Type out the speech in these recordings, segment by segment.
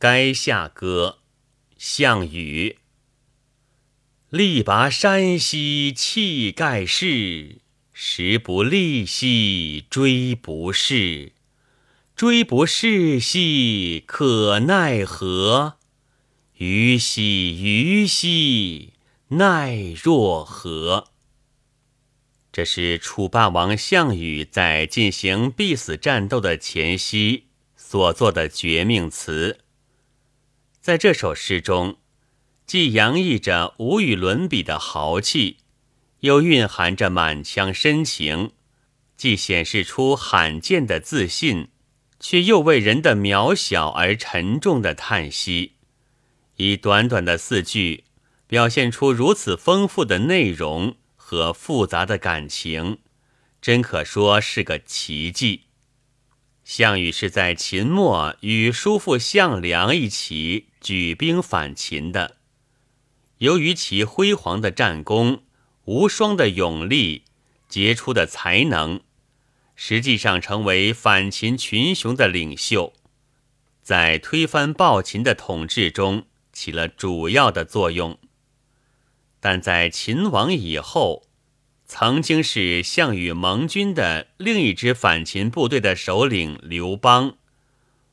垓下歌，项羽。力拔山兮气盖世，时不利兮骓不逝。骓不逝兮可奈何？虞兮虞兮奈若何？这是楚霸王项羽在进行必死战斗的前夕所作的绝命词。在这首诗中。既洋溢着无与伦比的豪气，又蕴含着满腔深情；既显示出罕见的自信，却又为人的渺小而沉重的叹息。以短短的四句，表现出如此丰富的内容和复杂的感情，真可说是个奇迹。项羽是在秦末与叔父项梁一起举兵反秦的。由于其辉煌的战功、无双的勇力、杰出的才能，实际上成为反秦群雄的领袖，在推翻暴秦的统治中起了主要的作用。但在秦亡以后，曾经是项羽盟军的另一支反秦部队的首领刘邦，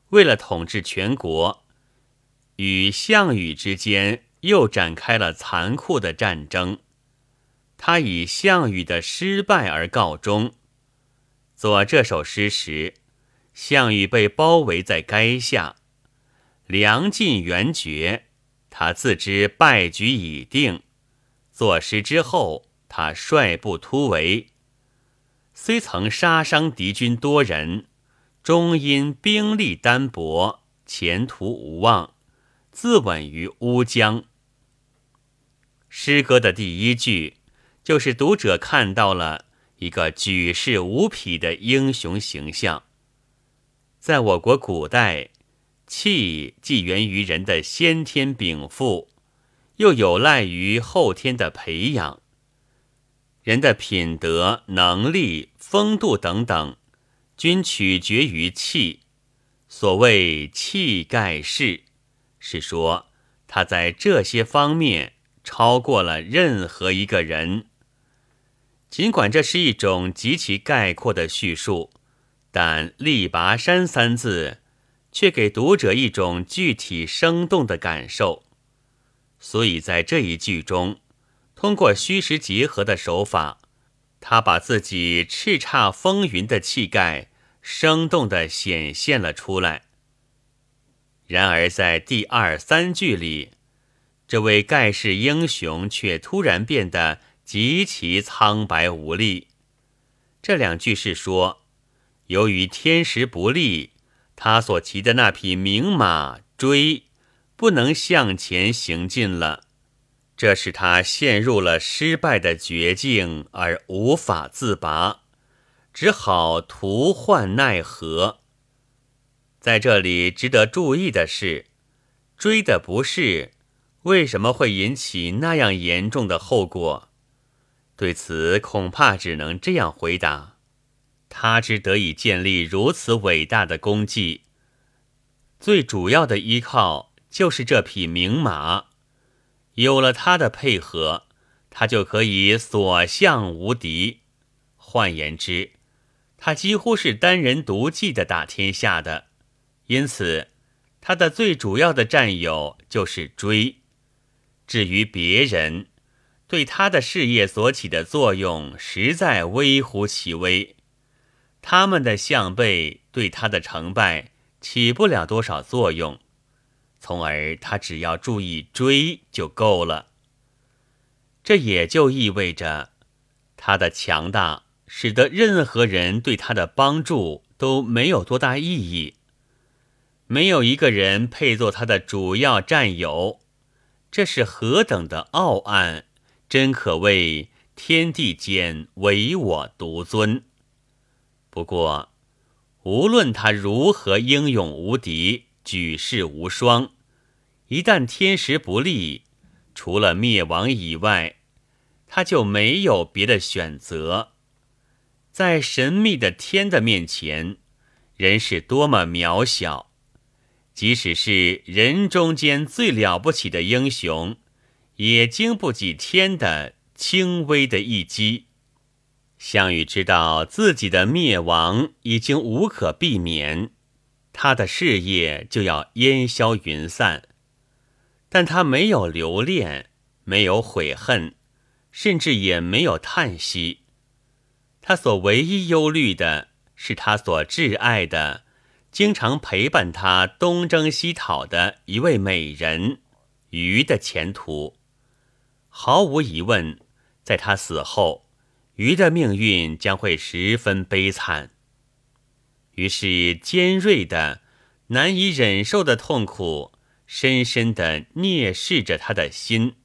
为了统治全国，与项羽之间。又展开了残酷的战争，他以项羽的失败而告终。作这首诗时，项羽被包围在垓下，粮尽援绝，他自知败局已定。作诗之后，他率部突围，虽曾杀伤敌军多人，终因兵力单薄，前途无望，自刎于乌江。诗歌的第一句，就是读者看到了一个举世无匹的英雄形象。在我国古代，气既源于人的先天禀赋，又有赖于后天的培养。人的品德、能力、风度等等，均取决于气。所谓气盖世，是说他在这些方面。超过了任何一个人。尽管这是一种极其概括的叙述，但“力拔山”三字却给读者一种具体生动的感受。所以在这一句中，通过虚实结合的手法，他把自己叱咤风云的气概生动地显现了出来。然而在第二三句里。这位盖世英雄却突然变得极其苍白无力。这两句是说，由于天时不利，他所骑的那匹名马追不能向前行进了，这使他陷入了失败的绝境而无法自拔，只好徒患奈何。在这里值得注意的是，追的不是。为什么会引起那样严重的后果？对此，恐怕只能这样回答：他之得以建立如此伟大的功绩，最主要的依靠就是这匹名马。有了他的配合，他就可以所向无敌。换言之，他几乎是单人独骑的打天下的。因此，他的最主要的战友就是追。至于别人，对他的事业所起的作用实在微乎其微，他们的项背对他的成败起不了多少作用，从而他只要注意追就够了。这也就意味着，他的强大使得任何人对他的帮助都没有多大意义，没有一个人配做他的主要战友。这是何等的傲岸，真可谓天地间唯我独尊。不过，无论他如何英勇无敌、举世无双，一旦天时不利，除了灭亡以外，他就没有别的选择。在神秘的天的面前，人是多么渺小。即使是人中间最了不起的英雄，也经不起天的轻微的一击。项羽知道自己的灭亡已经无可避免，他的事业就要烟消云散，但他没有留恋，没有悔恨，甚至也没有叹息。他所唯一忧虑的是他所挚爱的。经常陪伴他东征西讨的一位美人鱼的前途，毫无疑问，在他死后，鱼的命运将会十分悲惨。于是，尖锐的、难以忍受的痛苦，深深的蔑视着他的心。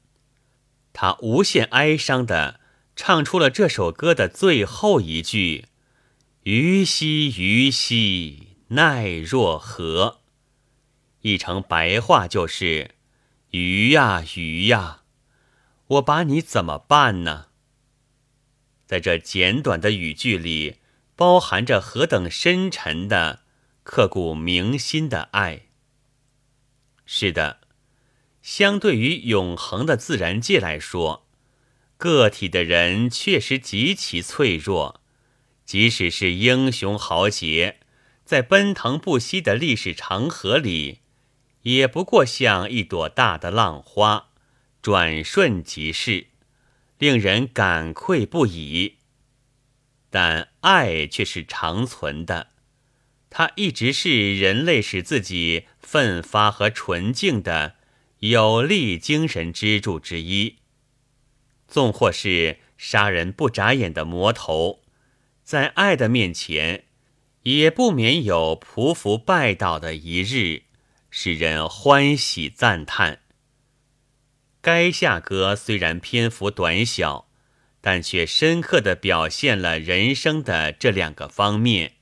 他无限哀伤的唱出了这首歌的最后一句：“鱼兮鱼兮。”奈若何？译成白话就是：鱼呀鱼呀，我把你怎么办呢？在这简短的语句里，包含着何等深沉的、刻骨铭心的爱。是的，相对于永恒的自然界来说，个体的人确实极其脆弱，即使是英雄豪杰。在奔腾不息的历史长河里，也不过像一朵大的浪花，转瞬即逝，令人感愧不已。但爱却是长存的，它一直是人类使自己奋发和纯净的有力精神支柱之一。纵或是杀人不眨眼的魔头，在爱的面前。也不免有匍匐拜倒的一日，使人欢喜赞叹。该下歌虽然篇幅短小，但却深刻地表现了人生的这两个方面。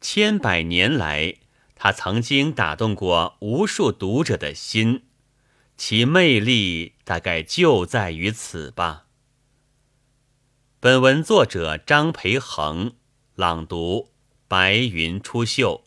千百年来，他曾经打动过无数读者的心，其魅力大概就在于此吧。本文作者张培恒朗读。白云出岫。